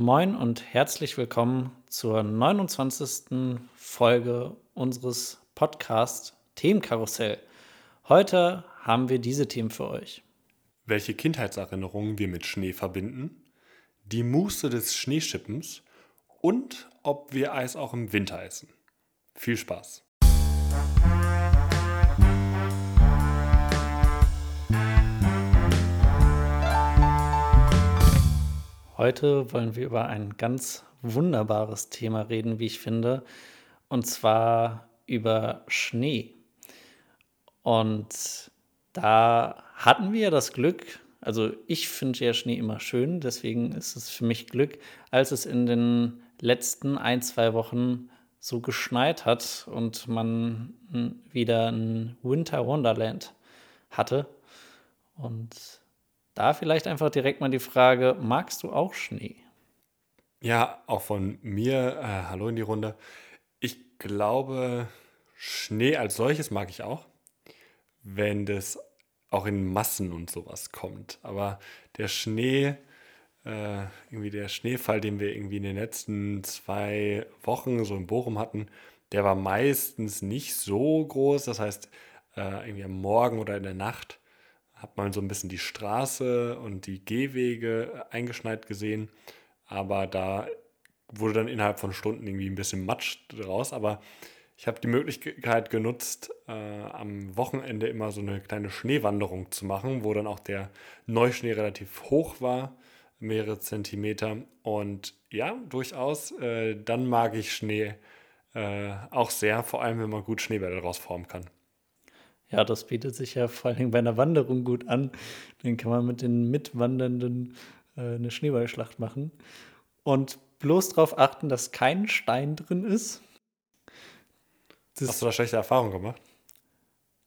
Moin und herzlich willkommen zur 29. Folge unseres Podcasts Themenkarussell. Heute haben wir diese Themen für euch. Welche Kindheitserinnerungen wir mit Schnee verbinden, die Muße des Schneeschippens und ob wir Eis auch im Winter essen. Viel Spaß! Heute wollen wir über ein ganz wunderbares Thema reden, wie ich finde, und zwar über Schnee. Und da hatten wir das Glück, also ich finde ja Schnee immer schön, deswegen ist es für mich Glück, als es in den letzten ein, zwei Wochen so geschneit hat und man wieder ein Winter Wonderland hatte. Und da vielleicht einfach direkt mal die Frage, magst du auch Schnee? Ja, auch von mir, äh, hallo in die Runde. Ich glaube, Schnee als solches mag ich auch, wenn das auch in Massen und sowas kommt. Aber der Schnee, äh, irgendwie der Schneefall, den wir irgendwie in den letzten zwei Wochen so in Bochum hatten, der war meistens nicht so groß. Das heißt, äh, irgendwie am Morgen oder in der Nacht hat man so ein bisschen die Straße und die Gehwege eingeschneit gesehen. Aber da wurde dann innerhalb von Stunden irgendwie ein bisschen Matsch draus. Aber ich habe die Möglichkeit genutzt, äh, am Wochenende immer so eine kleine Schneewanderung zu machen, wo dann auch der Neuschnee relativ hoch war, mehrere Zentimeter. Und ja, durchaus, äh, dann mag ich Schnee äh, auch sehr, vor allem wenn man gut Schneebälle daraus formen kann. Ja, das bietet sich ja vor allem bei einer Wanderung gut an. Dann kann man mit den Mitwandernden äh, eine Schneeballschlacht machen. Und bloß darauf achten, dass kein Stein drin ist. Das Hast du da schlechte Erfahrungen gemacht?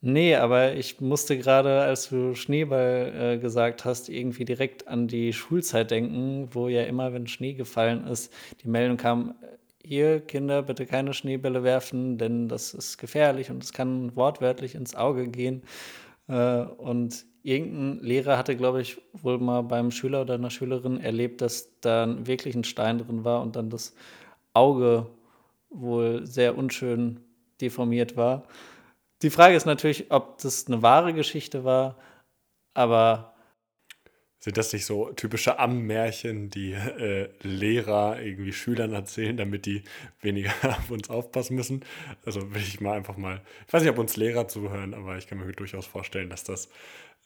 Nee, aber ich musste gerade, als du Schneeball äh, gesagt hast, irgendwie direkt an die Schulzeit denken, wo ja immer, wenn Schnee gefallen ist, die Meldung kam, hier Kinder bitte keine Schneebälle werfen, denn das ist gefährlich und es kann wortwörtlich ins Auge gehen. Äh, und irgendein Lehrer hatte, glaube ich, wohl mal beim Schüler oder einer Schülerin erlebt, dass da wirklich ein Stein drin war und dann das Auge wohl sehr unschön deformiert war. Die Frage ist natürlich, ob das eine wahre Geschichte war, aber sind das nicht so typische Ammärchen, die äh, Lehrer irgendwie Schülern erzählen, damit die weniger auf uns aufpassen müssen? Also will ich mal einfach mal, ich weiß nicht, ob uns Lehrer zuhören, aber ich kann mir durchaus vorstellen, dass das,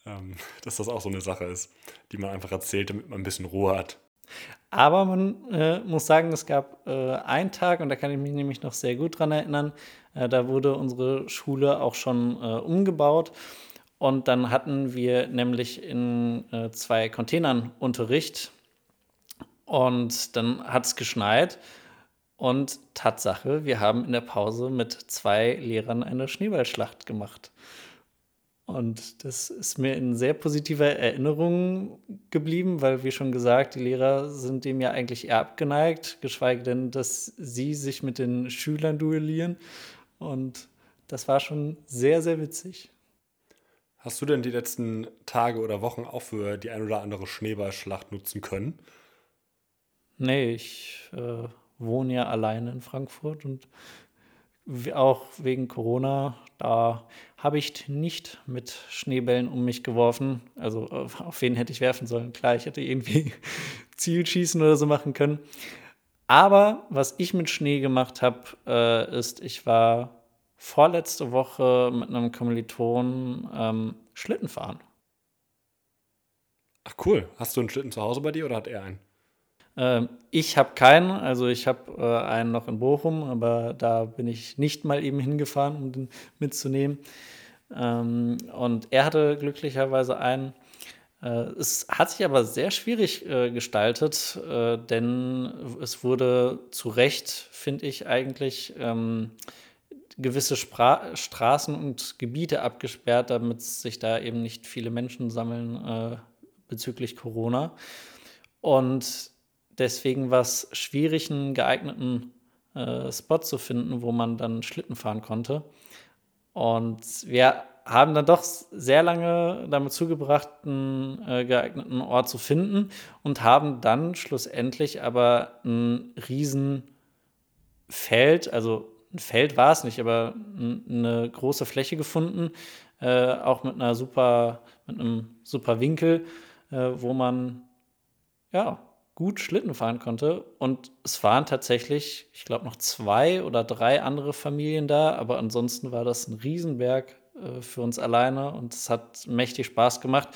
ähm, dass das auch so eine Sache ist, die man einfach erzählt, damit man ein bisschen Ruhe hat. Aber man äh, muss sagen, es gab äh, einen Tag, und da kann ich mich nämlich noch sehr gut dran erinnern, äh, da wurde unsere Schule auch schon äh, umgebaut. Und dann hatten wir nämlich in äh, zwei Containern Unterricht. Und dann hat es geschneit. Und Tatsache, wir haben in der Pause mit zwei Lehrern eine Schneeballschlacht gemacht. Und das ist mir in sehr positiver Erinnerung geblieben, weil, wie schon gesagt, die Lehrer sind dem ja eigentlich eher abgeneigt, geschweige denn, dass sie sich mit den Schülern duellieren. Und das war schon sehr, sehr witzig. Hast du denn die letzten Tage oder Wochen auch für die ein oder andere Schneeballschlacht nutzen können? Nee, ich äh, wohne ja alleine in Frankfurt und auch wegen Corona, da habe ich nicht mit Schneebällen um mich geworfen. Also auf wen hätte ich werfen sollen? Klar, ich hätte irgendwie Zielschießen oder so machen können. Aber was ich mit Schnee gemacht habe, äh, ist, ich war vorletzte Woche mit einem Kommiliton ähm, Schlitten fahren. Ach cool. Hast du einen Schlitten zu Hause bei dir oder hat er einen? Ähm, ich habe keinen, also ich habe äh, einen noch in Bochum, aber da bin ich nicht mal eben hingefahren, um den mitzunehmen. Ähm, und er hatte glücklicherweise einen. Äh, es hat sich aber sehr schwierig äh, gestaltet, äh, denn es wurde zu Recht, finde ich, eigentlich ähm, gewisse Spra Straßen und Gebiete abgesperrt, damit sich da eben nicht viele Menschen sammeln äh, bezüglich Corona. Und deswegen war es schwierig, einen geeigneten äh, Spot zu finden, wo man dann Schlitten fahren konnte. Und wir haben dann doch sehr lange damit zugebracht, einen äh, geeigneten Ort zu finden und haben dann schlussendlich aber ein Riesenfeld, also ein Feld war es nicht, aber eine große Fläche gefunden, äh, auch mit einer super, mit einem super Winkel, äh, wo man ja gut Schlitten fahren konnte. Und es waren tatsächlich, ich glaube, noch zwei oder drei andere Familien da, aber ansonsten war das ein Riesenberg äh, für uns alleine und es hat mächtig Spaß gemacht.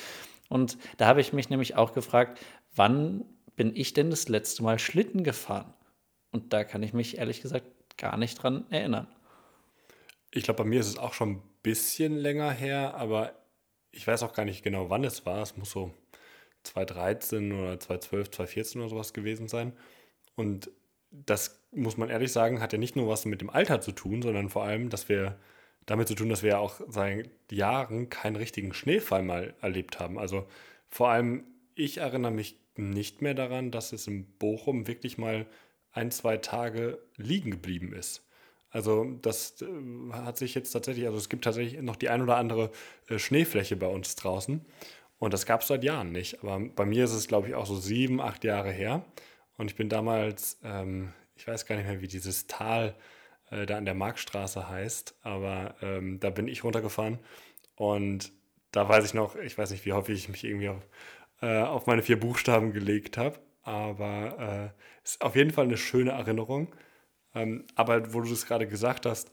Und da habe ich mich nämlich auch gefragt, wann bin ich denn das letzte Mal Schlitten gefahren? Und da kann ich mich ehrlich gesagt gar nicht dran erinnern. Ich glaube, bei mir ist es auch schon ein bisschen länger her, aber ich weiß auch gar nicht genau, wann es war. Es muss so 2013 oder 2012, 2014 oder sowas gewesen sein. Und das muss man ehrlich sagen, hat ja nicht nur was mit dem Alter zu tun, sondern vor allem, dass wir damit zu tun, dass wir ja auch seit Jahren keinen richtigen Schneefall mal erlebt haben. Also vor allem, ich erinnere mich nicht mehr daran, dass es in Bochum wirklich mal ein, zwei Tage liegen geblieben ist. Also das äh, hat sich jetzt tatsächlich, also es gibt tatsächlich noch die ein oder andere äh, Schneefläche bei uns draußen. Und das gab es seit Jahren nicht. Aber bei mir ist es, glaube ich, auch so sieben, acht Jahre her. Und ich bin damals, ähm, ich weiß gar nicht mehr, wie dieses Tal äh, da an der Marktstraße heißt, aber ähm, da bin ich runtergefahren. Und da weiß ich noch, ich weiß nicht, wie häufig ich mich irgendwie auf, äh, auf meine vier Buchstaben gelegt habe. Aber es äh, ist auf jeden Fall eine schöne Erinnerung. Ähm, aber wo du das gerade gesagt hast,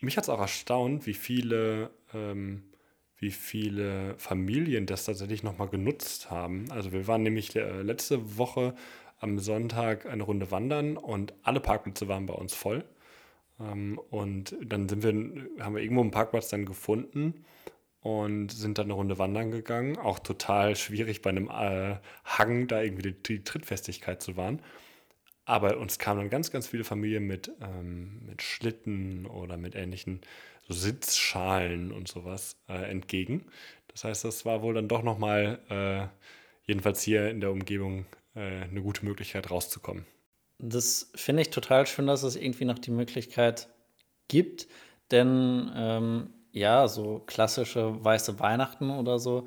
mich hat es auch erstaunt, wie viele ähm, wie viele Familien das tatsächlich nochmal genutzt haben. Also wir waren nämlich äh, letzte Woche am Sonntag eine Runde wandern und alle Parkplätze waren bei uns voll. Ähm, und dann sind wir, haben wir irgendwo einen Parkplatz dann gefunden und sind dann eine Runde wandern gegangen. Auch total schwierig bei einem äh, Hang da irgendwie die, die, Trittfestigkeit zu wahren. Aber uns kamen dann ganz, ganz viele Familien mit, ähm, mit Schlitten oder mit ähnlichen so Sitzschalen und sowas äh, entgegen. Das heißt, das war wohl dann doch nochmal, äh, jedenfalls hier in der Umgebung, äh, eine gute Möglichkeit rauszukommen. Das finde ich total schön, dass es irgendwie noch die Möglichkeit gibt, denn ähm, ja, so klassische weiße Weihnachten oder so,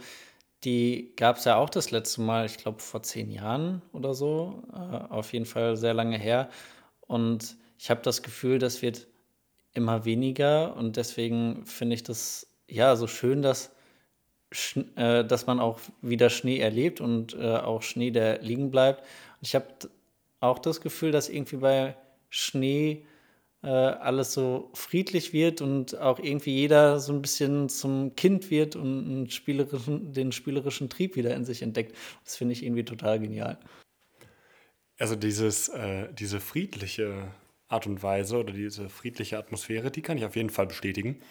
die gab es ja auch das letzte Mal, ich glaube vor zehn Jahren oder so, äh, auf jeden Fall sehr lange her. Und ich habe das Gefühl, das wird immer weniger und deswegen finde ich das ja so schön, dass, äh, dass man auch wieder Schnee erlebt und äh, auch Schnee, der liegen bleibt. Und ich habe auch das Gefühl, dass irgendwie bei Schnee äh, alles so friedlich wird und auch irgendwie jeder so ein bisschen zum Kind wird und spielerischen, den spielerischen Trieb wieder in sich entdeckt. Das finde ich irgendwie total genial. Also dieses, äh, diese friedliche Art und Weise oder diese friedliche Atmosphäre, die kann ich auf jeden Fall bestätigen,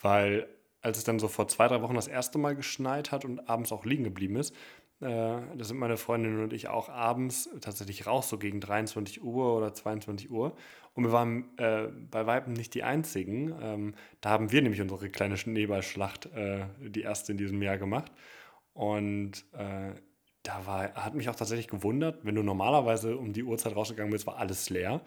weil als es dann so vor zwei, drei Wochen das erste Mal geschneit hat und abends auch liegen geblieben ist, äh, da sind meine Freundin und ich auch abends tatsächlich raus, so gegen 23 Uhr oder 22 Uhr. Und wir waren äh, bei Weitem nicht die Einzigen. Ähm, da haben wir nämlich unsere kleine Schneeballschlacht, äh, die erste in diesem Jahr gemacht. Und äh, da war, hat mich auch tatsächlich gewundert, wenn du normalerweise um die Uhrzeit rausgegangen bist, war alles leer.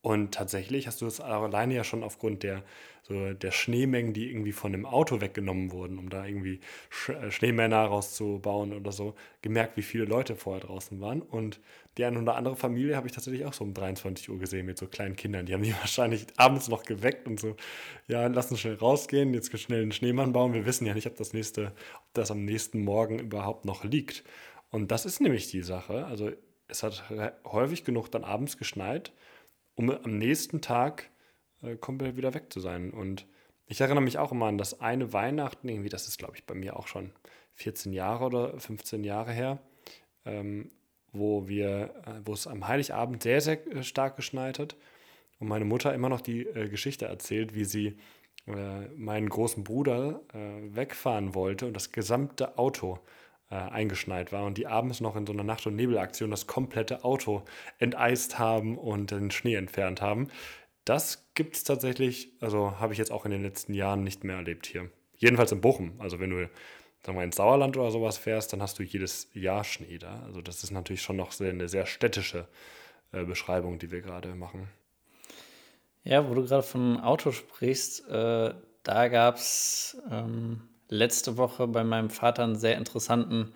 Und tatsächlich hast du es alleine ja schon aufgrund der, so der Schneemengen, die irgendwie von dem Auto weggenommen wurden, um da irgendwie Sch äh, Schneemänner rauszubauen oder so, gemerkt, wie viele Leute vorher draußen waren. Und die eine oder andere Familie habe ich tatsächlich auch so um 23 Uhr gesehen mit so kleinen Kindern. Die haben die wahrscheinlich abends noch geweckt und so, ja, lass uns schnell rausgehen, jetzt schnell einen Schneemann bauen. Wir wissen ja nicht, ob das nächste, ob das am nächsten Morgen überhaupt noch liegt. Und das ist nämlich die Sache. Also es hat häufig genug dann abends geschneit um am nächsten Tag äh, komplett wieder weg zu sein. Und ich erinnere mich auch immer an das eine Weihnachten, irgendwie, das ist glaube ich bei mir auch schon 14 Jahre oder 15 Jahre her, ähm, wo wir, äh, wo es am Heiligabend sehr, sehr äh, stark geschneit hat und meine Mutter immer noch die äh, Geschichte erzählt, wie sie äh, meinen großen Bruder äh, wegfahren wollte und das gesamte Auto äh, eingeschneit war und die abends noch in so einer Nacht- und Nebelaktion das komplette Auto enteist haben und den Schnee entfernt haben. Das gibt es tatsächlich, also habe ich jetzt auch in den letzten Jahren nicht mehr erlebt hier. Jedenfalls in Bochum. Also wenn du sagen wir, ins Sauerland oder sowas fährst, dann hast du jedes Jahr Schnee da. Also das ist natürlich schon noch sehr, eine sehr städtische äh, Beschreibung, die wir gerade machen. Ja, wo du gerade von Auto sprichst, äh, da gab es ähm, letzte Woche bei meinem Vater einen sehr interessanten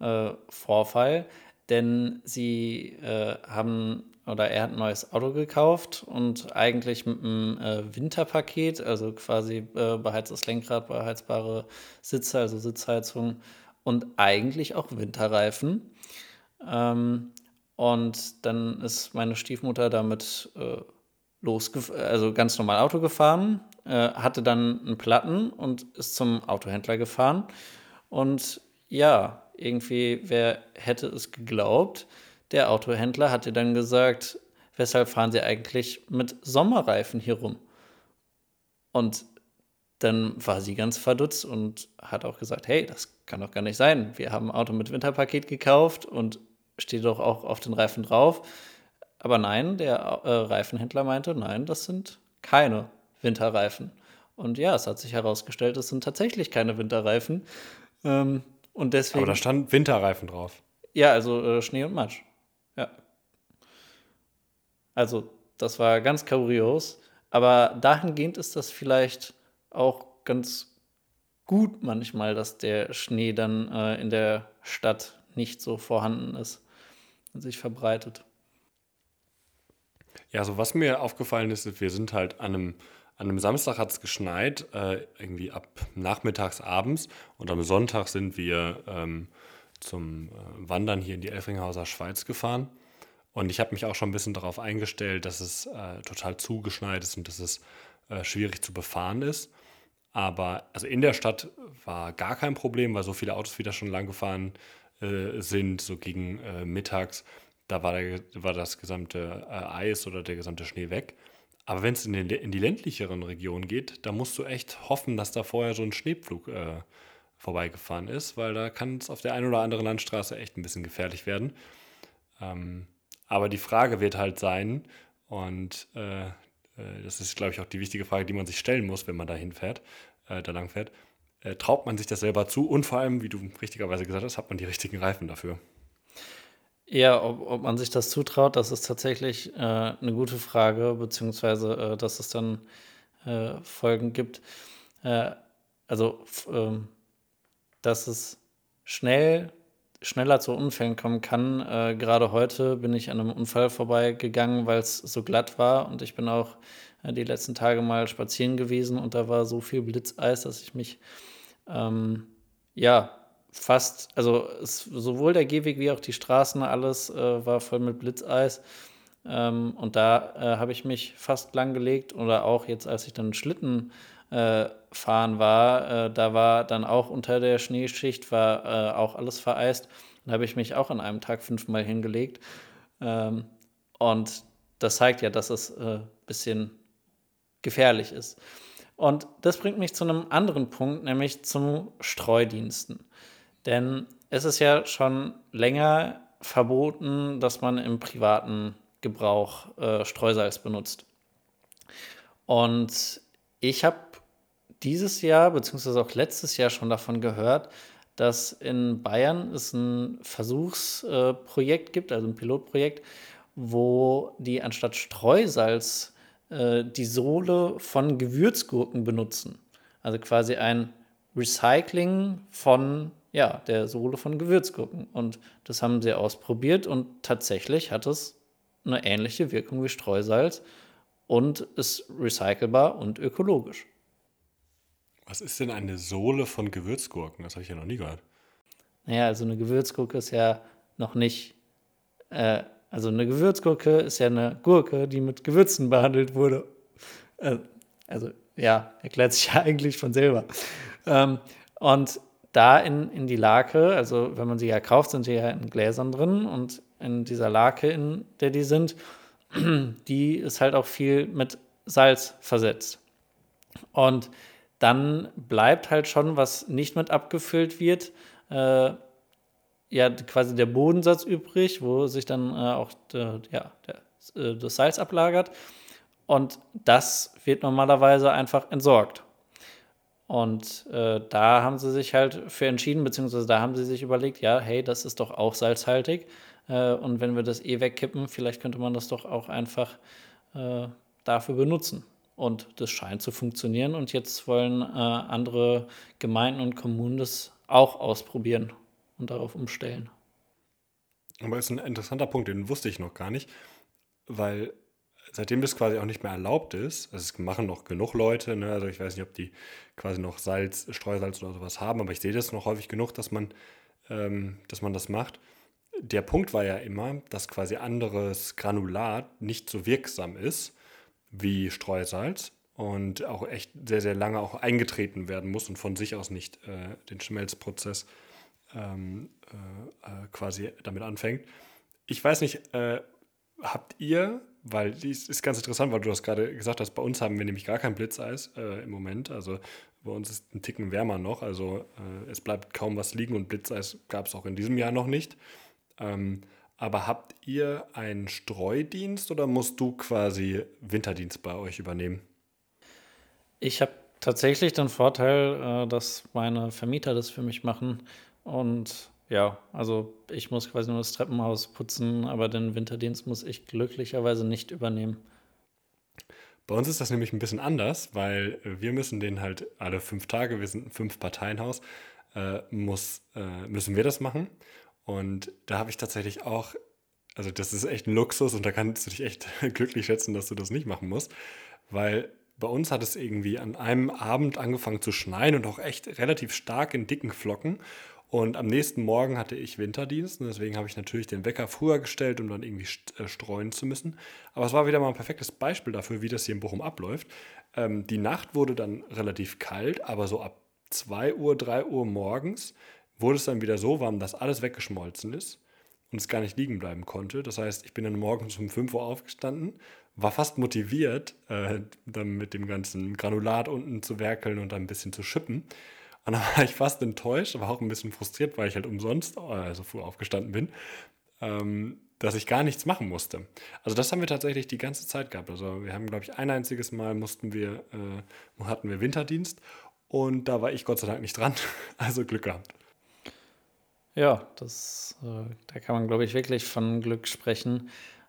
äh, Vorfall, denn sie äh, haben oder er hat ein neues Auto gekauft und eigentlich mit einem äh, Winterpaket, also quasi äh, beheiztes Lenkrad, beheizbare Sitze, also Sitzheizung und eigentlich auch Winterreifen. Ähm, und dann ist meine Stiefmutter damit äh, losgefahren, also ganz normal Auto gefahren, hatte dann einen Platten und ist zum Autohändler gefahren. Und ja, irgendwie, wer hätte es geglaubt? Der Autohändler hatte dann gesagt, weshalb fahren Sie eigentlich mit Sommerreifen hier rum? Und dann war sie ganz verdutzt und hat auch gesagt, hey, das kann doch gar nicht sein. Wir haben ein Auto mit Winterpaket gekauft und steht doch auch auf den Reifen drauf. Aber nein, der äh, Reifenhändler meinte, nein, das sind keine Winterreifen. Und ja, es hat sich herausgestellt, es sind tatsächlich keine Winterreifen. Ähm, und deswegen. Aber da stand Winterreifen drauf. Ja, also äh, Schnee und Matsch. Ja. Also, das war ganz kurios. Aber dahingehend ist das vielleicht auch ganz gut manchmal, dass der Schnee dann äh, in der Stadt nicht so vorhanden ist und sich verbreitet. Ja, also was mir aufgefallen ist, wir sind halt an einem, an einem Samstag hat es geschneit, äh, irgendwie ab nachmittags, abends. Und am Sonntag sind wir ähm, zum äh, Wandern hier in die Elfringhauser Schweiz gefahren. Und ich habe mich auch schon ein bisschen darauf eingestellt, dass es äh, total zugeschneit ist und dass es äh, schwierig zu befahren ist. Aber also in der Stadt war gar kein Problem, weil so viele Autos wieder schon lang gefahren äh, sind, so gegen äh, mittags. Da war, der, war das gesamte äh, Eis oder der gesamte Schnee weg. Aber wenn es in, in, die ländlicheren Regionen geht, da musst du echt hoffen, dass da vorher so ein Schneepflug äh, vorbeigefahren ist, weil da kann es auf der einen oder anderen Landstraße echt ein bisschen gefährlich werden. Ähm, aber die Frage wird halt sein, und äh, äh, das ist, glaube ich, auch die wichtige Frage, die man sich stellen muss, wenn man da hinfährt, äh, da lang fährt. Äh, traut man sich das selber zu? Und vor allem, wie du richtigerweise gesagt hast, hat man die richtigen Reifen dafür? Ja, ob, ob man sich das zutraut, das ist tatsächlich äh, eine gute Frage, beziehungsweise äh, dass es dann äh, Folgen gibt. also, ähm, dass es schnell schneller zu Unfällen kommen kann. Äh, gerade heute bin ich an einem Unfall vorbeigegangen, weil es so glatt war und ich bin auch äh, die letzten Tage mal spazieren gewesen und da war so viel Blitzeis, dass ich mich ähm, ja fast, also es, sowohl der Gehweg wie auch die Straßen, alles äh, war voll mit Blitzeis. Ähm, und da äh, habe ich mich fast langgelegt oder auch jetzt, als ich dann Schlitten äh, fahren war, äh, da war dann auch unter der Schneeschicht, war äh, auch alles vereist. Da habe ich mich auch an einem Tag fünfmal hingelegt. Ähm, und das zeigt ja, dass es ein äh, bisschen gefährlich ist. Und das bringt mich zu einem anderen Punkt, nämlich zu Streudiensten. Denn es ist ja schon länger verboten, dass man im privaten Gebrauch äh, Streusalz benutzt. Und ich habe dieses Jahr, beziehungsweise auch letztes Jahr schon davon gehört, dass in Bayern es ein Versuchsprojekt gibt, also ein Pilotprojekt, wo die anstatt Streusalz äh, die Sohle von Gewürzgurken benutzen. Also quasi ein Recycling von ja, der Sohle von Gewürzgurken. Und das haben sie ausprobiert und tatsächlich hat es eine ähnliche Wirkung wie Streusalz und ist recycelbar und ökologisch. Was ist denn eine Sohle von Gewürzgurken? Das habe ich ja noch nie gehört. Naja, also eine Gewürzgurke ist ja noch nicht. Äh, also eine Gewürzgurke ist ja eine Gurke, die mit Gewürzen behandelt wurde. Äh, also ja, erklärt sich ja eigentlich von selber. Ähm, und da in, in die Lake, also wenn man sie ja kauft, sind sie ja in Gläsern drin und in dieser Lake, in der die sind, die ist halt auch viel mit Salz versetzt. Und dann bleibt halt schon, was nicht mit abgefüllt wird, äh, ja quasi der Bodensatz übrig, wo sich dann äh, auch de, ja, der, äh, das Salz ablagert. Und das wird normalerweise einfach entsorgt. Und äh, da haben sie sich halt für entschieden, beziehungsweise da haben sie sich überlegt, ja, hey, das ist doch auch salzhaltig. Äh, und wenn wir das eh wegkippen, vielleicht könnte man das doch auch einfach äh, dafür benutzen. Und das scheint zu funktionieren. Und jetzt wollen äh, andere Gemeinden und Kommunen das auch ausprobieren und darauf umstellen. Aber ist ein interessanter Punkt, den wusste ich noch gar nicht, weil seitdem das quasi auch nicht mehr erlaubt ist, also es machen noch genug Leute, ne, also ich weiß nicht, ob die quasi noch Salz, Streusalz oder sowas haben, aber ich sehe das noch häufig genug, dass man, ähm, dass man das macht. Der Punkt war ja immer, dass quasi anderes Granulat nicht so wirksam ist wie Streusalz und auch echt sehr, sehr lange auch eingetreten werden muss und von sich aus nicht äh, den Schmelzprozess ähm, äh, äh quasi damit anfängt. Ich weiß nicht, äh, habt ihr, weil dies ist ganz interessant, weil du das gerade gesagt hast, bei uns haben wir nämlich gar kein Blitzeis äh, im Moment. Also bei uns ist ein Ticken wärmer noch. Also äh, es bleibt kaum was liegen und Blitzeis gab es auch in diesem Jahr noch nicht. Ähm, aber habt ihr einen Streudienst oder musst du quasi Winterdienst bei euch übernehmen? Ich habe tatsächlich den Vorteil, äh, dass meine Vermieter das für mich machen. Und ja, also ich muss quasi nur das Treppenhaus putzen, aber den Winterdienst muss ich glücklicherweise nicht übernehmen. Bei uns ist das nämlich ein bisschen anders, weil wir müssen den halt alle fünf Tage, wir sind ein Fünf-Parteien-Haus, äh, äh, müssen wir das machen. Und da habe ich tatsächlich auch, also das ist echt ein Luxus und da kannst du dich echt glücklich schätzen, dass du das nicht machen musst, weil bei uns hat es irgendwie an einem Abend angefangen zu schneien und auch echt relativ stark in dicken Flocken. Und am nächsten Morgen hatte ich Winterdienst und deswegen habe ich natürlich den Wecker früher gestellt, um dann irgendwie äh, streuen zu müssen. Aber es war wieder mal ein perfektes Beispiel dafür, wie das hier in Bochum abläuft. Ähm, die Nacht wurde dann relativ kalt, aber so ab 2 Uhr, 3 Uhr morgens wurde es dann wieder so warm, dass alles weggeschmolzen ist und es gar nicht liegen bleiben konnte. Das heißt, ich bin dann morgens um 5 Uhr aufgestanden, war fast motiviert, äh, dann mit dem ganzen Granulat unten zu werkeln und dann ein bisschen zu schippen. Und dann war ich fast enttäuscht, aber auch ein bisschen frustriert, weil ich halt umsonst äh, so früh aufgestanden bin, ähm, dass ich gar nichts machen musste. Also das haben wir tatsächlich die ganze Zeit gehabt. Also wir haben, glaube ich, ein einziges Mal mussten wir, äh, hatten wir Winterdienst und da war ich Gott sei Dank nicht dran. Also Glück gehabt. Ja, das, äh, da kann man, glaube ich, wirklich von Glück sprechen.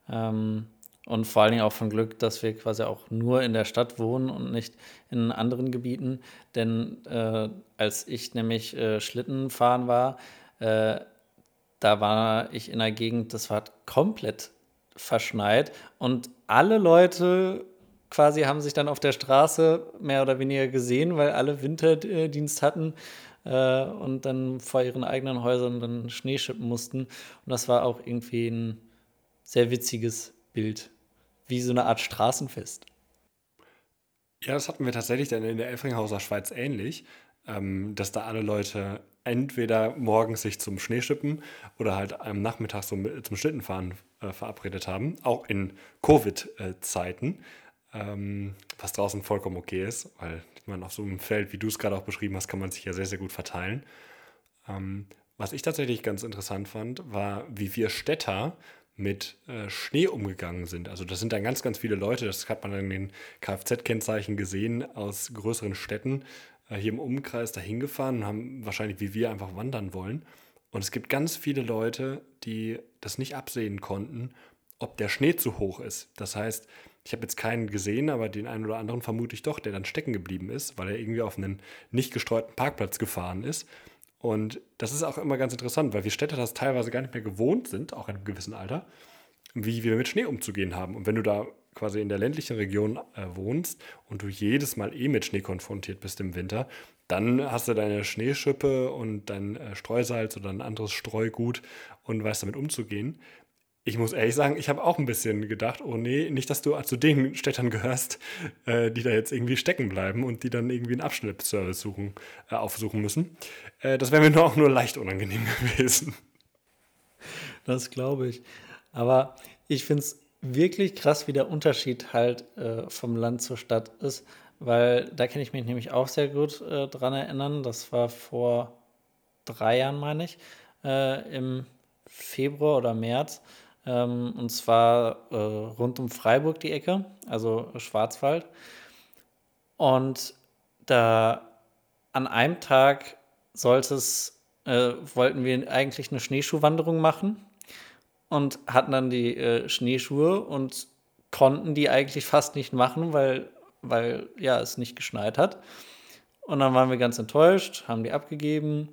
Ähm, und vor allen Dingen auch von Glück, dass wir quasi auch nur in der Stadt wohnen und nicht in anderen Gebieten. Denn äh, als ich nämlich äh, Schlitten fahren war, äh, da war ich in einer Gegend, das war komplett verschneit und alle Leute quasi haben sich dann auf der Straße mehr oder weniger gesehen, weil alle Winterdienst hatten äh, und dann vor ihren eigenen Häusern dann Schnee schippen mussten. Und das war auch irgendwie ein sehr witziges Bild wie so eine Art Straßenfest. Ja, das hatten wir tatsächlich dann in der Elfringhauser Schweiz ähnlich, ähm, dass da alle Leute entweder morgens sich zum Schneeschippen oder halt am Nachmittag zum, zum Schlittenfahren äh, verabredet haben, auch in Covid-Zeiten, ähm, was draußen vollkommen okay ist, weil man auf so einem Feld, wie du es gerade auch beschrieben hast, kann man sich ja sehr, sehr gut verteilen. Ähm, was ich tatsächlich ganz interessant fand, war, wie wir Städter mit äh, Schnee umgegangen sind. Also das sind dann ganz, ganz viele Leute, das hat man in den Kfz-Kennzeichen gesehen aus größeren Städten äh, hier im Umkreis dahin gefahren und haben wahrscheinlich wie wir einfach wandern wollen. Und es gibt ganz viele Leute, die das nicht absehen konnten, ob der Schnee zu hoch ist. Das heißt, ich habe jetzt keinen gesehen, aber den einen oder anderen vermute ich doch, der dann stecken geblieben ist, weil er irgendwie auf einen nicht gestreuten Parkplatz gefahren ist und das ist auch immer ganz interessant, weil wir Städter das teilweise gar nicht mehr gewohnt sind, auch in einem gewissen Alter, wie wir mit Schnee umzugehen haben. Und wenn du da quasi in der ländlichen Region äh, wohnst und du jedes Mal eh mit Schnee konfrontiert bist im Winter, dann hast du deine Schneeschippe und dein äh, Streusalz oder ein anderes Streugut und weißt damit umzugehen ich muss ehrlich sagen, ich habe auch ein bisschen gedacht, oh nee, nicht, dass du zu den Städtern gehörst, äh, die da jetzt irgendwie stecken bleiben und die dann irgendwie einen Abschnittservice suchen, äh, aufsuchen müssen. Äh, das wäre mir nur auch nur leicht unangenehm gewesen. Das glaube ich. Aber ich finde es wirklich krass, wie der Unterschied halt äh, vom Land zur Stadt ist, weil da kann ich mich nämlich auch sehr gut äh, dran erinnern. Das war vor drei Jahren, meine ich, äh, im Februar oder März ähm, und zwar äh, rund um Freiburg die Ecke, also Schwarzwald. Und da an einem Tag sollte äh, wollten wir eigentlich eine Schneeschuhwanderung machen und hatten dann die äh, Schneeschuhe und konnten die eigentlich fast nicht machen, weil weil ja es nicht geschneit hat. Und dann waren wir ganz enttäuscht, haben die abgegeben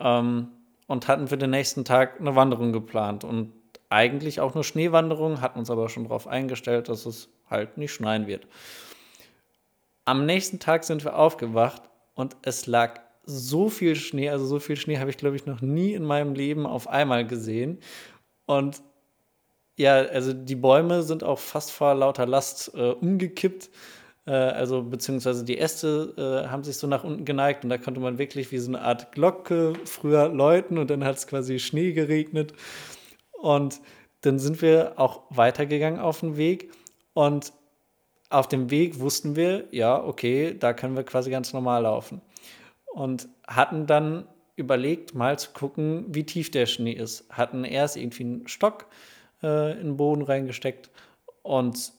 ähm, und hatten für den nächsten Tag eine Wanderung geplant. Und eigentlich auch nur Schneewanderung, hatten uns aber schon darauf eingestellt, dass es halt nicht schneien wird. Am nächsten Tag sind wir aufgewacht und es lag so viel Schnee, also so viel Schnee habe ich, glaube ich, noch nie in meinem Leben auf einmal gesehen. Und ja, also die Bäume sind auch fast vor lauter Last äh, umgekippt. Äh, also beziehungsweise die Äste äh, haben sich so nach unten geneigt und da konnte man wirklich wie so eine Art Glocke früher läuten und dann hat es quasi Schnee geregnet. Und dann sind wir auch weitergegangen auf den Weg und auf dem Weg wussten wir, ja, okay, da können wir quasi ganz normal laufen. Und hatten dann überlegt, mal zu gucken, wie tief der Schnee ist. Hatten erst irgendwie einen Stock äh, in den Boden reingesteckt und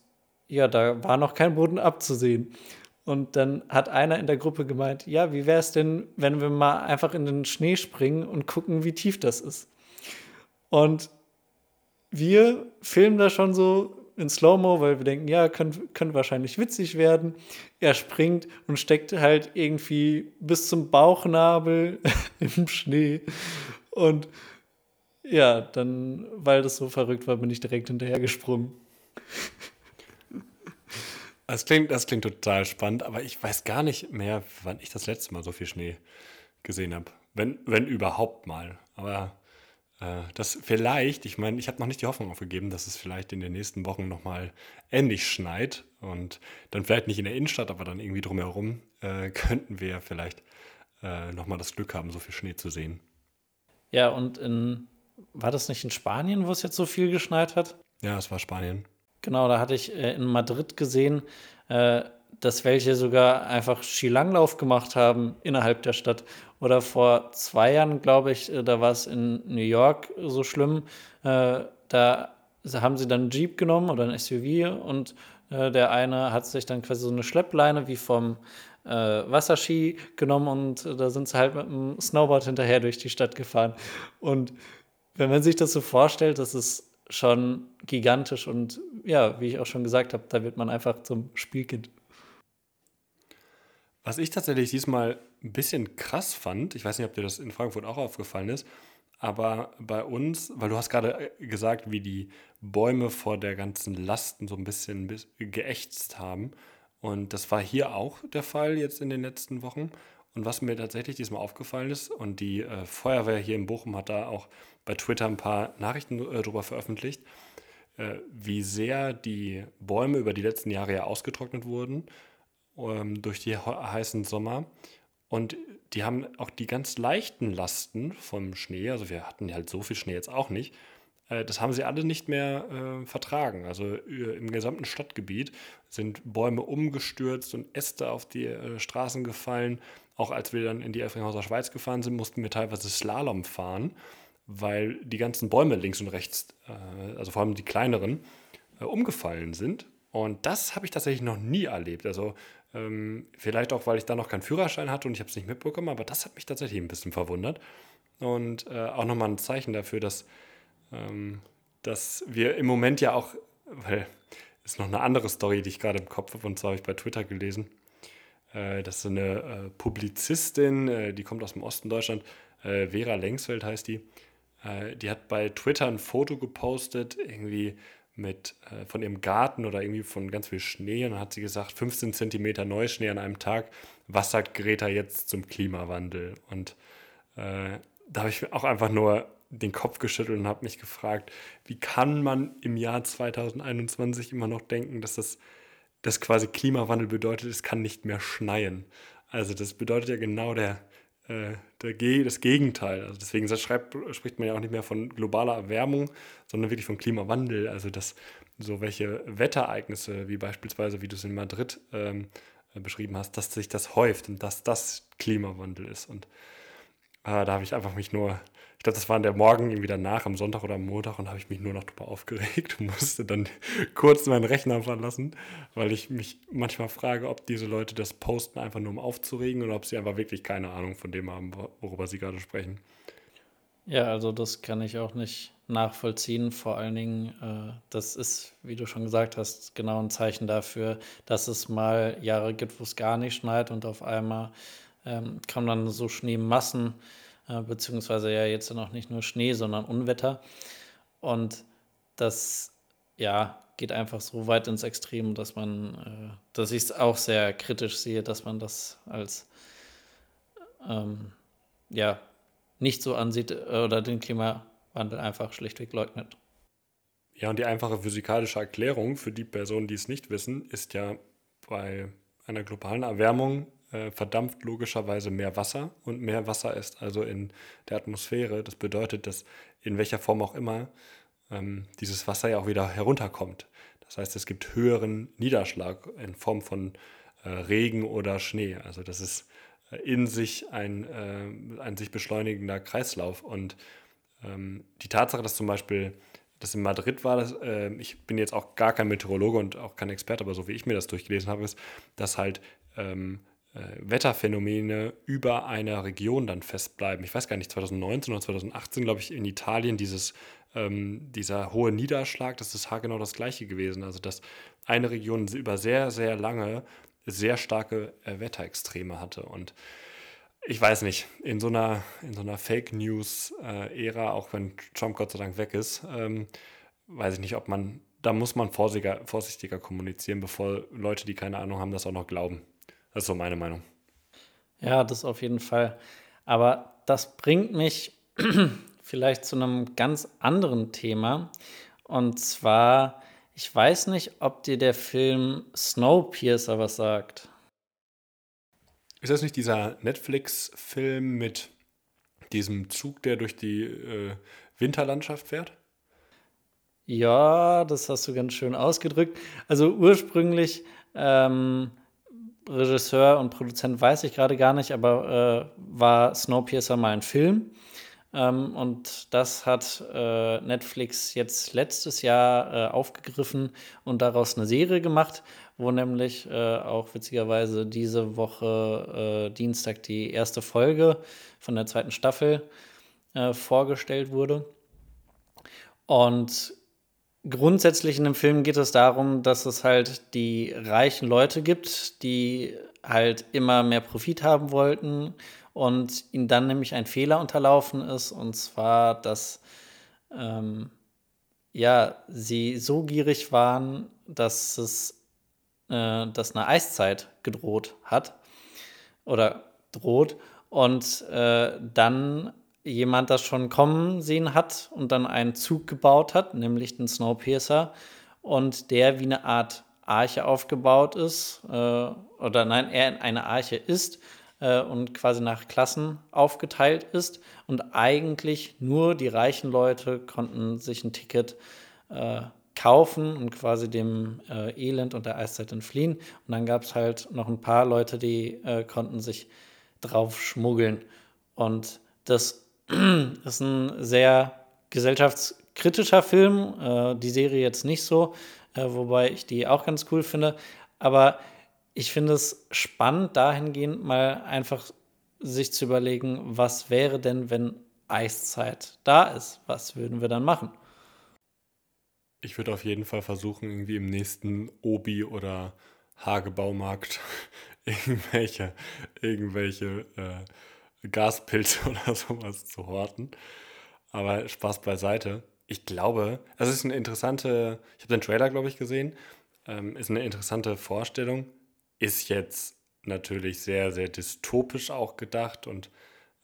ja, da war noch kein Boden abzusehen. Und dann hat einer in der Gruppe gemeint, ja, wie wäre es denn, wenn wir mal einfach in den Schnee springen und gucken, wie tief das ist. Und wir filmen da schon so in Slow-Mo, weil wir denken, ja, könnte könnt wahrscheinlich witzig werden. Er springt und steckt halt irgendwie bis zum Bauchnabel im Schnee. Und ja, dann, weil das so verrückt war, bin ich direkt hinterher gesprungen. Das klingt, das klingt total spannend, aber ich weiß gar nicht mehr, wann ich das letzte Mal so viel Schnee gesehen habe. Wenn, wenn überhaupt mal. Aber äh, das vielleicht, ich meine, ich habe noch nicht die Hoffnung aufgegeben, dass es vielleicht in den nächsten Wochen nochmal ähnlich schneit und dann vielleicht nicht in der Innenstadt, aber dann irgendwie drumherum äh, könnten wir vielleicht äh, nochmal das Glück haben, so viel Schnee zu sehen. Ja, und in, war das nicht in Spanien, wo es jetzt so viel geschneit hat? Ja, es war Spanien. Genau, da hatte ich äh, in Madrid gesehen, äh, dass welche sogar einfach Skilanglauf gemacht haben innerhalb der Stadt. Oder vor zwei Jahren, glaube ich, äh, da war es in New York so schlimm. Äh, da haben sie dann einen Jeep genommen oder ein SUV und äh, der eine hat sich dann quasi so eine Schleppleine wie vom äh, Wasserski genommen und da sind sie halt mit dem Snowboard hinterher durch die Stadt gefahren. Und wenn man sich das so vorstellt, das ist schon gigantisch und ja, wie ich auch schon gesagt habe, da wird man einfach zum Spielkind. Was ich tatsächlich diesmal ein bisschen krass fand, ich weiß nicht, ob dir das in Frankfurt auch aufgefallen ist, aber bei uns, weil du hast gerade äh, gesagt, wie die Bäume vor der ganzen Lasten so ein bisschen geächtzt haben. Und das war hier auch der Fall jetzt in den letzten Wochen. Und was mir tatsächlich diesmal aufgefallen ist, und die äh, Feuerwehr hier in Bochum hat da auch bei Twitter ein paar Nachrichten äh, darüber veröffentlicht, äh, wie sehr die Bäume über die letzten Jahre ja ausgetrocknet wurden ähm, durch die heißen Sommer. Und die haben auch die ganz leichten Lasten vom Schnee, also wir hatten halt so viel Schnee jetzt auch nicht, äh, das haben sie alle nicht mehr äh, vertragen. Also äh, im gesamten Stadtgebiet sind Bäume umgestürzt und Äste auf die äh, Straßen gefallen. Auch als wir dann in die Elfringhauser Schweiz gefahren sind, mussten wir teilweise Slalom fahren, weil die ganzen Bäume links und rechts, äh, also vor allem die kleineren, äh, umgefallen sind. Und das habe ich tatsächlich noch nie erlebt. Also ähm, vielleicht auch, weil ich da noch keinen Führerschein hatte und ich habe es nicht mitbekommen, aber das hat mich tatsächlich ein bisschen verwundert. Und äh, auch nochmal ein Zeichen dafür, dass, ähm, dass wir im Moment ja auch, weil es ist noch eine andere Story, die ich gerade im Kopf habe, und zwar habe ich bei Twitter gelesen. Äh, das ist eine äh, Publizistin, äh, die kommt aus dem Osten Deutschland, äh, Vera Lengsfeld heißt die. Äh, die hat bei Twitter ein Foto gepostet, irgendwie mit, äh, von ihrem Garten oder irgendwie von ganz viel Schnee. Und dann hat sie gesagt, 15 Zentimeter Neuschnee an einem Tag. Was sagt Greta jetzt zum Klimawandel? Und äh, da habe ich auch einfach nur den Kopf geschüttelt und habe mich gefragt, wie kann man im Jahr 2021 immer noch denken, dass das dass quasi Klimawandel bedeutet, es kann nicht mehr schneien. Also das bedeutet ja genau der, äh, der, das Gegenteil. Also deswegen schreibt, spricht man ja auch nicht mehr von globaler Erwärmung, sondern wirklich von Klimawandel. Also dass so welche Wetterereignisse, wie beispielsweise, wie du es in Madrid ähm, äh, beschrieben hast, dass sich das häuft und dass das Klimawandel ist. Und äh, da habe ich einfach mich nur glaube, das war der Morgen irgendwie danach, am Sonntag oder am Montag, und habe ich mich nur noch darüber aufgeregt und musste dann kurz meinen Rechner verlassen, weil ich mich manchmal frage, ob diese Leute das posten einfach nur um aufzuregen oder ob sie einfach wirklich keine Ahnung von dem haben, worüber sie gerade sprechen. Ja, also das kann ich auch nicht nachvollziehen. Vor allen Dingen, äh, das ist, wie du schon gesagt hast, genau ein Zeichen dafür, dass es mal Jahre gibt, wo es gar nicht schneit und auf einmal ähm, kommen dann so Schneemassen, äh, beziehungsweise ja jetzt auch nicht nur Schnee, sondern Unwetter. Und das, ja, geht einfach so weit ins Extrem, dass man, äh, dass ich es auch sehr kritisch sehe, dass man das als ähm, ja, nicht so ansieht äh, oder den Klimawandel einfach schlichtweg leugnet. Ja, und die einfache physikalische Erklärung für die Personen, die es nicht wissen, ist ja bei einer globalen Erwärmung äh, verdampft logischerweise mehr Wasser und mehr Wasser ist also in der Atmosphäre. Das bedeutet, dass in welcher Form auch immer ähm, dieses Wasser ja auch wieder herunterkommt. Das heißt, es gibt höheren Niederschlag in Form von äh, Regen oder Schnee. Also das ist äh, in sich ein, äh, ein sich beschleunigender Kreislauf. Und ähm, die Tatsache, dass zum Beispiel das in Madrid war, das, äh, ich bin jetzt auch gar kein Meteorologe und auch kein Experte, aber so wie ich mir das durchgelesen habe, ist, dass halt ähm, äh, Wetterphänomene über einer Region dann festbleiben. Ich weiß gar nicht, 2019 oder 2018, glaube ich, in Italien dieses, ähm, dieser hohe Niederschlag, das ist haargenau das gleiche gewesen. Also dass eine Region über sehr, sehr lange sehr starke äh, Wetterextreme hatte. Und ich weiß nicht, in so einer, in so einer Fake News-Ära, äh, auch wenn Trump Gott sei Dank weg ist, ähm, weiß ich nicht, ob man, da muss man vorsichtiger, vorsichtiger kommunizieren, bevor Leute, die keine Ahnung haben, das auch noch glauben. Das ist so meine Meinung. Ja, das auf jeden Fall. Aber das bringt mich vielleicht zu einem ganz anderen Thema. Und zwar ich weiß nicht, ob dir der Film Snowpiercer was sagt. Ist das nicht dieser Netflix-Film mit diesem Zug, der durch die äh, Winterlandschaft fährt? Ja, das hast du ganz schön ausgedrückt. Also ursprünglich ähm, Regisseur und Produzent weiß ich gerade gar nicht, aber äh, war Snowpiercer mal ein Film. Ähm, und das hat äh, Netflix jetzt letztes Jahr äh, aufgegriffen und daraus eine Serie gemacht, wo nämlich äh, auch witzigerweise diese Woche äh, Dienstag die erste Folge von der zweiten Staffel äh, vorgestellt wurde. Und grundsätzlich in dem Film geht es darum, dass es halt die reichen Leute gibt, die halt immer mehr Profit haben wollten und ihnen dann nämlich ein Fehler unterlaufen ist, und zwar, dass ähm, ja, sie so gierig waren, dass es äh, dass eine Eiszeit gedroht hat oder droht und äh, dann jemand das schon kommen sehen hat und dann einen Zug gebaut hat, nämlich den Snowpiercer und der wie eine Art Arche aufgebaut ist äh, oder nein, er eine Arche ist äh, und quasi nach Klassen aufgeteilt ist. Und eigentlich nur die reichen Leute konnten sich ein Ticket äh, kaufen und quasi dem äh, Elend und der Eiszeit entfliehen. Und dann gab es halt noch ein paar Leute, die äh, konnten sich drauf schmuggeln. Und das ist ein sehr gesellschaftskritischer Film. Äh, die Serie jetzt nicht so, äh, wobei ich die auch ganz cool finde. Aber ich finde es spannend, dahingehend mal einfach sich zu überlegen, was wäre denn, wenn Eiszeit da ist? Was würden wir dann machen? Ich würde auf jeden Fall versuchen, irgendwie im nächsten Obi- oder Hagebaumarkt irgendwelche, irgendwelche äh, Gaspilze oder sowas zu horten. Aber Spaß beiseite. Ich glaube, es ist eine interessante, ich habe den Trailer, glaube ich, gesehen, ähm, ist eine interessante Vorstellung ist jetzt natürlich sehr, sehr dystopisch auch gedacht und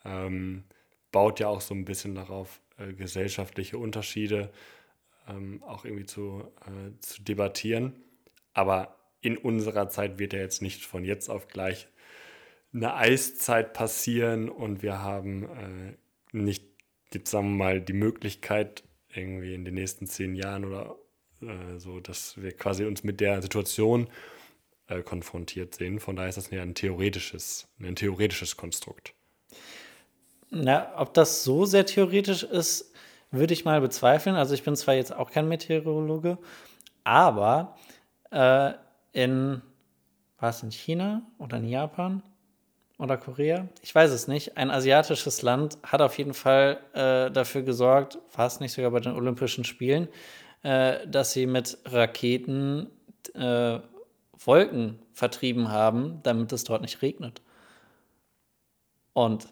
ähm, baut ja auch so ein bisschen darauf, äh, gesellschaftliche Unterschiede ähm, auch irgendwie zu, äh, zu debattieren. Aber in unserer Zeit wird ja jetzt nicht von jetzt auf gleich eine Eiszeit passieren und wir haben äh, nicht, jetzt sagen wir mal, die Möglichkeit, irgendwie in den nächsten zehn Jahren oder äh, so, dass wir quasi uns mit der Situation äh, konfrontiert sehen. Von daher ist das ja ein theoretisches, ein theoretisches Konstrukt. Na, ob das so sehr theoretisch ist, würde ich mal bezweifeln. Also ich bin zwar jetzt auch kein Meteorologe, aber äh, in, war es in China oder in Japan oder Korea, ich weiß es nicht, ein asiatisches Land hat auf jeden Fall äh, dafür gesorgt, war es nicht sogar bei den Olympischen Spielen, äh, dass sie mit Raketen äh, Wolken vertrieben haben, damit es dort nicht regnet. Und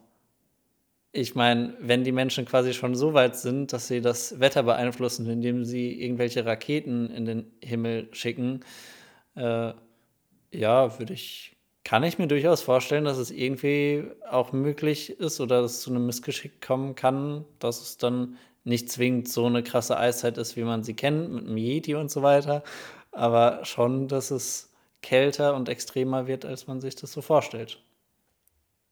ich meine, wenn die Menschen quasi schon so weit sind, dass sie das Wetter beeinflussen, indem sie irgendwelche Raketen in den Himmel schicken, äh, ja, würde ich kann ich mir durchaus vorstellen, dass es irgendwie auch möglich ist oder dass es zu einem Missgeschick kommen kann, dass es dann nicht zwingend so eine krasse Eiszeit ist, wie man sie kennt, mit einem Yeti und so weiter, aber schon, dass es kälter und extremer wird, als man sich das so vorstellt.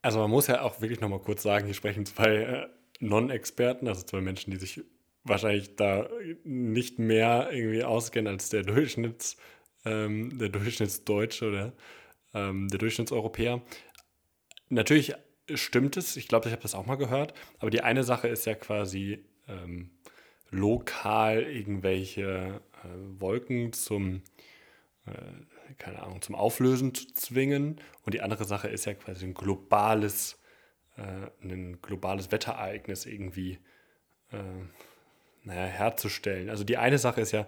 Also man muss ja auch wirklich nochmal kurz sagen, hier sprechen zwei äh, Non-Experten, also zwei Menschen, die sich wahrscheinlich da nicht mehr irgendwie auskennen als der Durchschnitts, ähm, der Durchschnittsdeutsche oder ähm, der Durchschnittseuropäer. Natürlich stimmt es, ich glaube, ich habe das auch mal gehört, aber die eine Sache ist ja quasi ähm, lokal irgendwelche äh, Wolken zum, äh, keine Ahnung, zum Auflösen zu zwingen und die andere Sache ist ja quasi ein globales, äh, ein globales Wetterereignis irgendwie äh, naja, herzustellen. Also die eine Sache ist ja,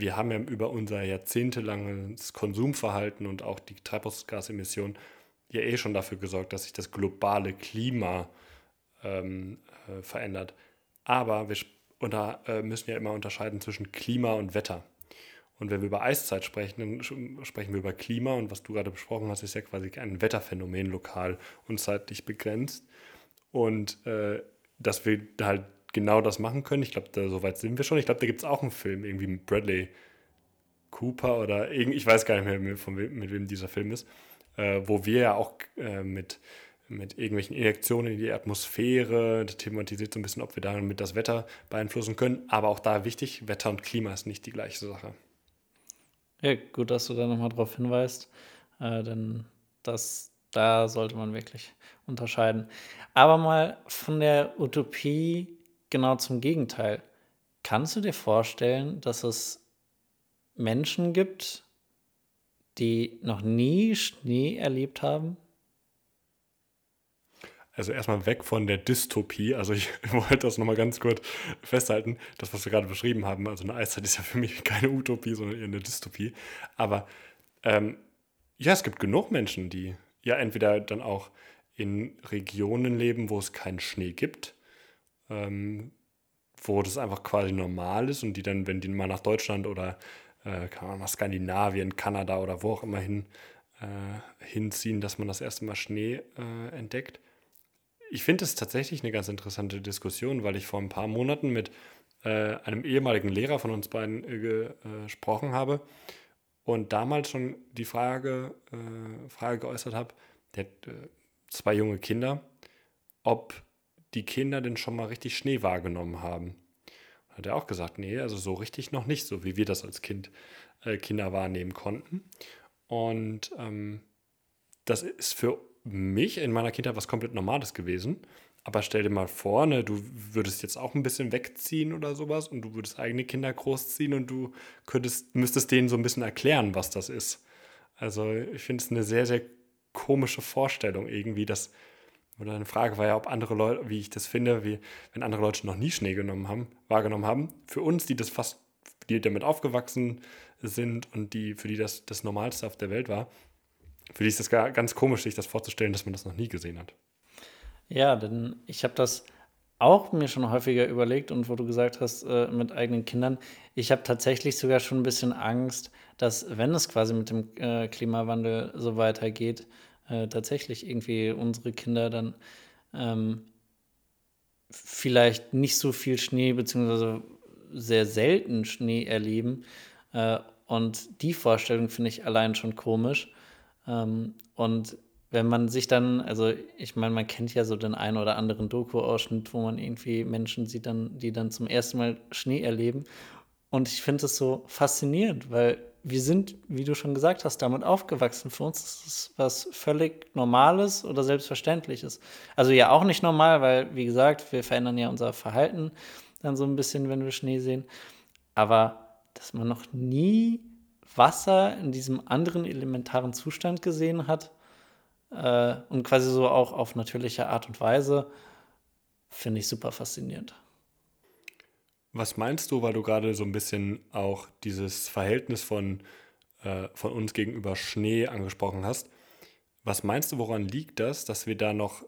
wir haben ja über unser jahrzehntelanges Konsumverhalten und auch die Treibhausgasemissionen ja eh schon dafür gesorgt, dass sich das globale Klima ähm, äh, verändert. Aber wir unter, äh, müssen ja immer unterscheiden zwischen Klima und Wetter. Und wenn wir über Eiszeit sprechen, dann sprechen wir über Klima und was du gerade besprochen hast, ist ja quasi ein Wetterphänomen lokal und zeitlich begrenzt. Und äh, dass wir halt genau das machen können. Ich glaube, so weit sind wir schon. Ich glaube, da gibt es auch einen Film, irgendwie mit Bradley Cooper oder irgend, ich weiß gar nicht mehr, von wem, mit wem dieser Film ist, äh, wo wir ja auch äh, mit, mit irgendwelchen Injektionen in die Atmosphäre, thematisiert so ein bisschen, ob wir damit das Wetter beeinflussen können. Aber auch da wichtig, Wetter und Klima ist nicht die gleiche Sache. Ja, gut, dass du da nochmal drauf hinweist, äh, denn das, da sollte man wirklich unterscheiden. Aber mal von der Utopie genau zum Gegenteil. Kannst du dir vorstellen, dass es Menschen gibt, die noch nie Schnee erlebt haben? Also erstmal weg von der Dystopie. Also ich wollte das nochmal ganz kurz festhalten. Das, was wir gerade beschrieben haben, also eine Eiszeit ist ja für mich keine Utopie, sondern eher eine Dystopie. Aber ähm, ja, es gibt genug Menschen, die ja entweder dann auch in Regionen leben, wo es keinen Schnee gibt ähm, wo das einfach quasi normal ist und die dann, wenn die mal nach Deutschland oder äh, nach Skandinavien, Kanada oder wo auch immer hin, äh, hinziehen, dass man das erste Mal Schnee äh, entdeckt. Ich finde es tatsächlich eine ganz interessante Diskussion, weil ich vor ein paar Monaten mit äh, einem ehemaligen Lehrer von uns beiden äh, gesprochen habe und damals schon die Frage, äh, Frage geäußert habe, der hat zwei junge Kinder, ob die Kinder denn schon mal richtig Schnee wahrgenommen haben. Hat er auch gesagt, nee, also so richtig noch nicht, so wie wir das als Kind, äh, Kinder wahrnehmen konnten. Und ähm, das ist für mich in meiner Kindheit was komplett Normales gewesen. Aber stell dir mal vor, ne, du würdest jetzt auch ein bisschen wegziehen oder sowas und du würdest eigene Kinder großziehen und du könntest, müsstest denen so ein bisschen erklären, was das ist. Also ich finde es eine sehr, sehr komische Vorstellung irgendwie, dass oder eine Frage war ja, ob andere Leute, wie ich das finde, wie wenn andere Leute noch nie Schnee genommen haben, wahrgenommen haben. Für uns, die das fast, die damit aufgewachsen sind und die, für die das das Normalste auf der Welt war, für die ist das ganz komisch, sich das vorzustellen, dass man das noch nie gesehen hat. Ja, denn ich habe das auch mir schon häufiger überlegt und wo du gesagt hast, äh, mit eigenen Kindern, ich habe tatsächlich sogar schon ein bisschen Angst, dass wenn es quasi mit dem äh, Klimawandel so weitergeht, äh, tatsächlich irgendwie unsere Kinder dann ähm, vielleicht nicht so viel Schnee beziehungsweise sehr selten Schnee erleben. Äh, und die Vorstellung finde ich allein schon komisch. Ähm, und wenn man sich dann, also ich meine, man kennt ja so den einen oder anderen Doku-Ausschnitt, wo man irgendwie Menschen sieht, dann, die dann zum ersten Mal Schnee erleben. Und ich finde es so faszinierend, weil wir sind, wie du schon gesagt hast, damit aufgewachsen. Für uns ist es was völlig Normales oder Selbstverständliches. Also ja auch nicht normal, weil, wie gesagt, wir verändern ja unser Verhalten dann so ein bisschen, wenn wir Schnee sehen. Aber dass man noch nie Wasser in diesem anderen elementaren Zustand gesehen hat, äh, und quasi so auch auf natürliche Art und Weise, finde ich super faszinierend. Was meinst du, weil du gerade so ein bisschen auch dieses Verhältnis von, äh, von uns gegenüber Schnee angesprochen hast? Was meinst du, woran liegt das, dass wir da noch,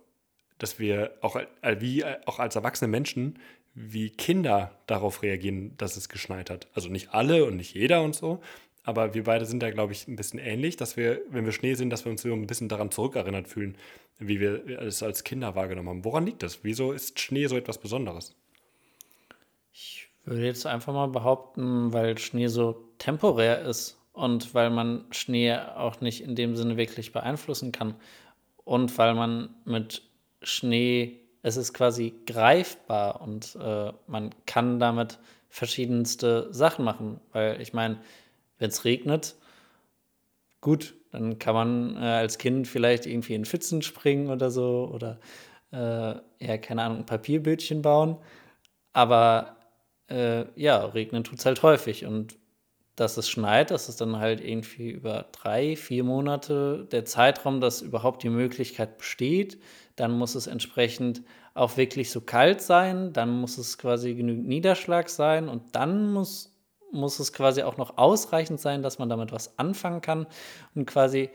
dass wir auch, äh, wie, äh, auch als erwachsene Menschen wie Kinder darauf reagieren, dass es geschneit hat? Also nicht alle und nicht jeder und so, aber wir beide sind da, glaube ich, ein bisschen ähnlich, dass wir, wenn wir Schnee sehen, dass wir uns so ein bisschen daran zurückerinnert fühlen, wie wir es als Kinder wahrgenommen haben. Woran liegt das? Wieso ist Schnee so etwas Besonderes? Ich würde jetzt einfach mal behaupten, weil Schnee so temporär ist und weil man Schnee auch nicht in dem Sinne wirklich beeinflussen kann und weil man mit Schnee, es ist quasi greifbar und äh, man kann damit verschiedenste Sachen machen, weil ich meine, wenn es regnet, gut, dann kann man äh, als Kind vielleicht irgendwie in Pfützen springen oder so oder äh, ja, keine Ahnung, ein Papierbötchen bauen. Aber äh, ja, regnen tut es halt häufig. Und dass es schneit, das ist dann halt irgendwie über drei, vier Monate der Zeitraum, dass überhaupt die Möglichkeit besteht. Dann muss es entsprechend auch wirklich so kalt sein, dann muss es quasi genügend Niederschlag sein und dann muss muss es quasi auch noch ausreichend sein, dass man damit was anfangen kann und quasi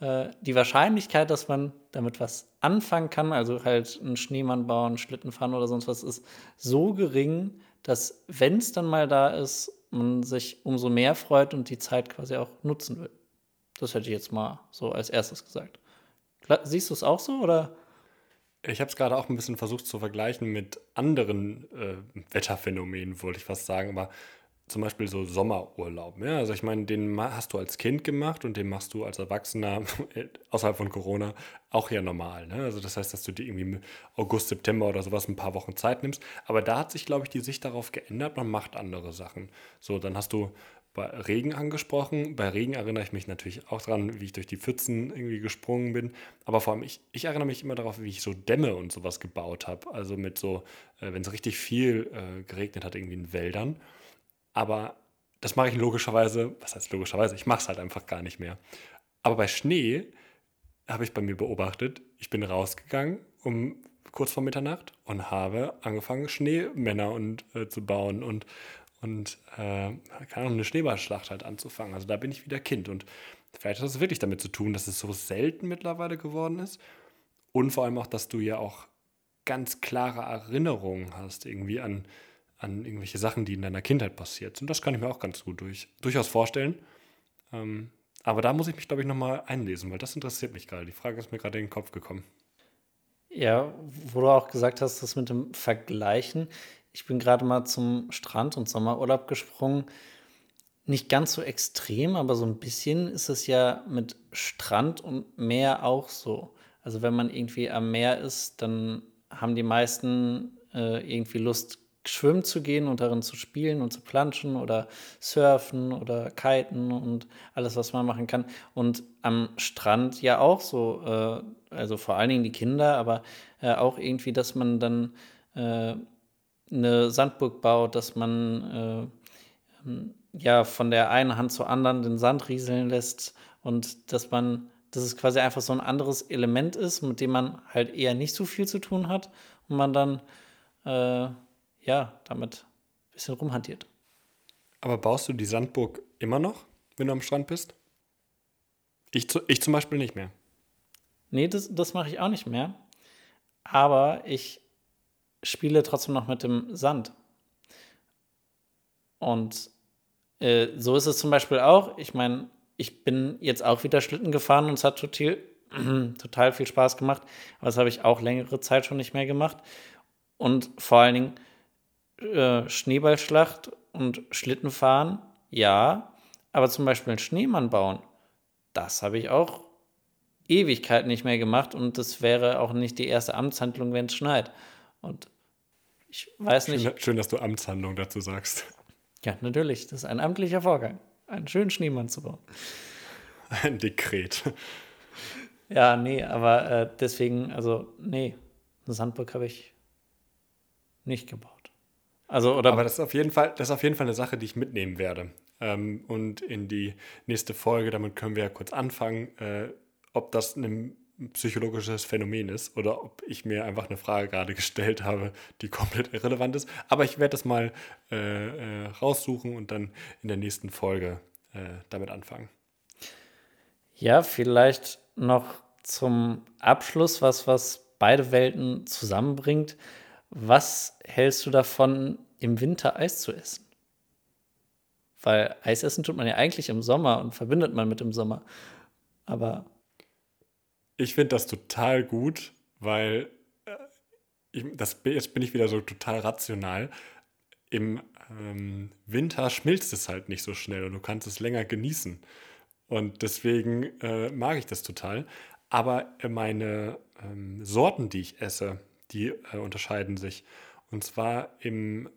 äh, die Wahrscheinlichkeit, dass man damit was anfangen kann, also halt einen Schneemann bauen, Schlitten fahren oder sonst was, ist so gering, dass wenn es dann mal da ist, man sich umso mehr freut und die Zeit quasi auch nutzen will. Das hätte ich jetzt mal so als erstes gesagt. Siehst du es auch so oder? Ich habe es gerade auch ein bisschen versucht zu vergleichen mit anderen äh, Wetterphänomenen, wollte ich fast sagen, aber zum Beispiel so Sommerurlaub. Ja? Also ich meine, den hast du als Kind gemacht und den machst du als Erwachsener außerhalb von Corona auch ja normal. Ne? Also das heißt, dass du dir irgendwie im August, September oder sowas ein paar Wochen Zeit nimmst. Aber da hat sich, glaube ich, die Sicht darauf geändert, man macht andere Sachen. So, dann hast du bei Regen angesprochen. Bei Regen erinnere ich mich natürlich auch dran, wie ich durch die Pfützen irgendwie gesprungen bin. Aber vor allem, ich, ich erinnere mich immer darauf, wie ich so Dämme und sowas gebaut habe. Also mit so, äh, wenn es richtig viel äh, geregnet hat, irgendwie in Wäldern. Aber das mache ich logischerweise, was heißt logischerweise, ich mache es halt einfach gar nicht mehr. Aber bei Schnee habe ich bei mir beobachtet, ich bin rausgegangen um kurz vor Mitternacht und habe angefangen, Schneemänner und, äh, zu bauen und, und äh, keine Ahnung, eine Schneeballschlacht halt anzufangen. Also da bin ich wieder Kind. Und vielleicht hat das wirklich damit zu tun, dass es so selten mittlerweile geworden ist. Und vor allem auch, dass du ja auch ganz klare Erinnerungen hast, irgendwie an, an irgendwelche Sachen, die in deiner Kindheit passiert sind. Das kann ich mir auch ganz gut durch, durchaus vorstellen. Ähm, aber da muss ich mich, glaube ich, nochmal einlesen, weil das interessiert mich gerade. Die Frage ist mir gerade in den Kopf gekommen. Ja, wo du auch gesagt hast, das mit dem Vergleichen. Ich bin gerade mal zum Strand und Sommerurlaub gesprungen. Nicht ganz so extrem, aber so ein bisschen ist es ja mit Strand und Meer auch so. Also wenn man irgendwie am Meer ist, dann haben die meisten äh, irgendwie Lust, schwimmen zu gehen und darin zu spielen und zu planschen oder surfen oder kiten und alles, was man machen kann. Und am Strand ja auch so, äh, also vor allen Dingen die Kinder, aber äh, auch irgendwie, dass man dann äh, eine Sandburg baut, dass man äh, ähm, ja von der einen Hand zur anderen den Sand rieseln lässt und dass man, dass es quasi einfach so ein anderes Element ist, mit dem man halt eher nicht so viel zu tun hat und man dann äh, ja, damit ein bisschen rumhantiert. Aber baust du die Sandburg immer noch, wenn du am Strand bist? Ich, ich zum Beispiel nicht mehr. Nee, das, das mache ich auch nicht mehr. Aber ich spiele trotzdem noch mit dem Sand. Und äh, so ist es zum Beispiel auch. Ich meine, ich bin jetzt auch wieder Schlitten gefahren und es hat total, total viel Spaß gemacht. Aber das habe ich auch längere Zeit schon nicht mehr gemacht. Und vor allen Dingen, äh, Schneeballschlacht und Schlittenfahren, ja, aber zum Beispiel einen Schneemann bauen, das habe ich auch Ewigkeit nicht mehr gemacht und das wäre auch nicht die erste Amtshandlung, wenn es schneit. Und ich weiß nicht. Schön, schön, dass du Amtshandlung dazu sagst. Ja, natürlich. Das ist ein amtlicher Vorgang, einen schönen Schneemann zu bauen. Ein Dekret. Ja, nee, aber äh, deswegen, also, nee, eine Sandburg habe ich nicht gebaut. Also, oder Aber das ist, auf jeden Fall, das ist auf jeden Fall eine Sache, die ich mitnehmen werde. Ähm, und in die nächste Folge, damit können wir ja kurz anfangen, äh, ob das ein psychologisches Phänomen ist oder ob ich mir einfach eine Frage gerade gestellt habe, die komplett irrelevant ist. Aber ich werde das mal äh, äh, raussuchen und dann in der nächsten Folge äh, damit anfangen. Ja, vielleicht noch zum Abschluss, was, was beide Welten zusammenbringt. Was hältst du davon, im Winter Eis zu essen? Weil Eis essen tut man ja eigentlich im Sommer und verbindet man mit dem Sommer. Aber. Ich finde das total gut, weil äh, ich, das, jetzt bin ich wieder so total rational. Im ähm, Winter schmilzt es halt nicht so schnell und du kannst es länger genießen. Und deswegen äh, mag ich das total. Aber meine ähm, Sorten, die ich esse, die äh, unterscheiden sich. Und zwar im, äh,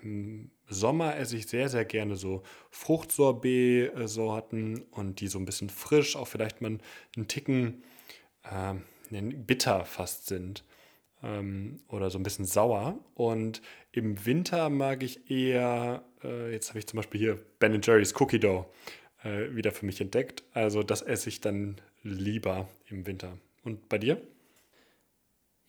im Sommer esse ich sehr, sehr gerne so Fruchtsorbet-Sorten und die so ein bisschen frisch, auch vielleicht mal einen Ticken äh, bitter fast sind ähm, oder so ein bisschen sauer. Und im Winter mag ich eher, äh, jetzt habe ich zum Beispiel hier Ben Jerry's Cookie Dough äh, wieder für mich entdeckt. Also das esse ich dann lieber im Winter. Und bei dir?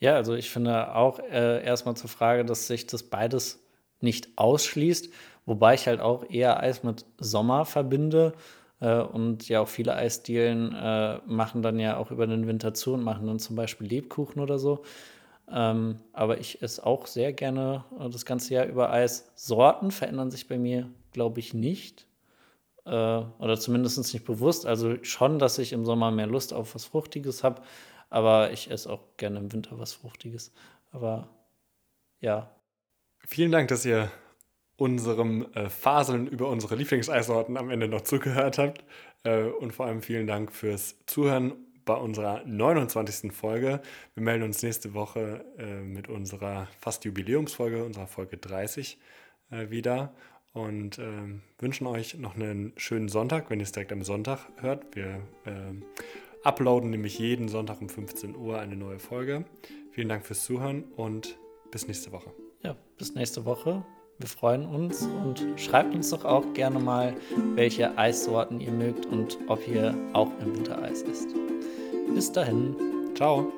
Ja, also ich finde auch äh, erstmal zur Frage, dass sich das beides nicht ausschließt, wobei ich halt auch eher Eis mit Sommer verbinde. Äh, und ja, auch viele Eisdielen äh, machen dann ja auch über den Winter zu und machen dann zum Beispiel Lebkuchen oder so. Ähm, aber ich esse auch sehr gerne äh, das ganze Jahr über Eis. Sorten verändern sich bei mir, glaube ich, nicht äh, oder zumindest nicht bewusst. Also schon, dass ich im Sommer mehr Lust auf was Fruchtiges habe, aber ich esse auch gerne im Winter was Fruchtiges. Aber ja. Vielen Dank, dass ihr unserem äh, Faseln über unsere Lieblingseissorten am Ende noch zugehört habt. Äh, und vor allem vielen Dank fürs Zuhören bei unserer 29. Folge. Wir melden uns nächste Woche äh, mit unserer fast Jubiläumsfolge, unserer Folge 30 äh, wieder und ähm, wünschen euch noch einen schönen Sonntag, wenn ihr es direkt am Sonntag hört. Wir ähm, uploaden nämlich jeden Sonntag um 15 Uhr eine neue Folge. Vielen Dank fürs Zuhören und bis nächste Woche. Ja, bis nächste Woche. Wir freuen uns und schreibt uns doch auch gerne mal, welche Eissorten ihr mögt und ob ihr auch im Winter Eis isst. Bis dahin. Ciao.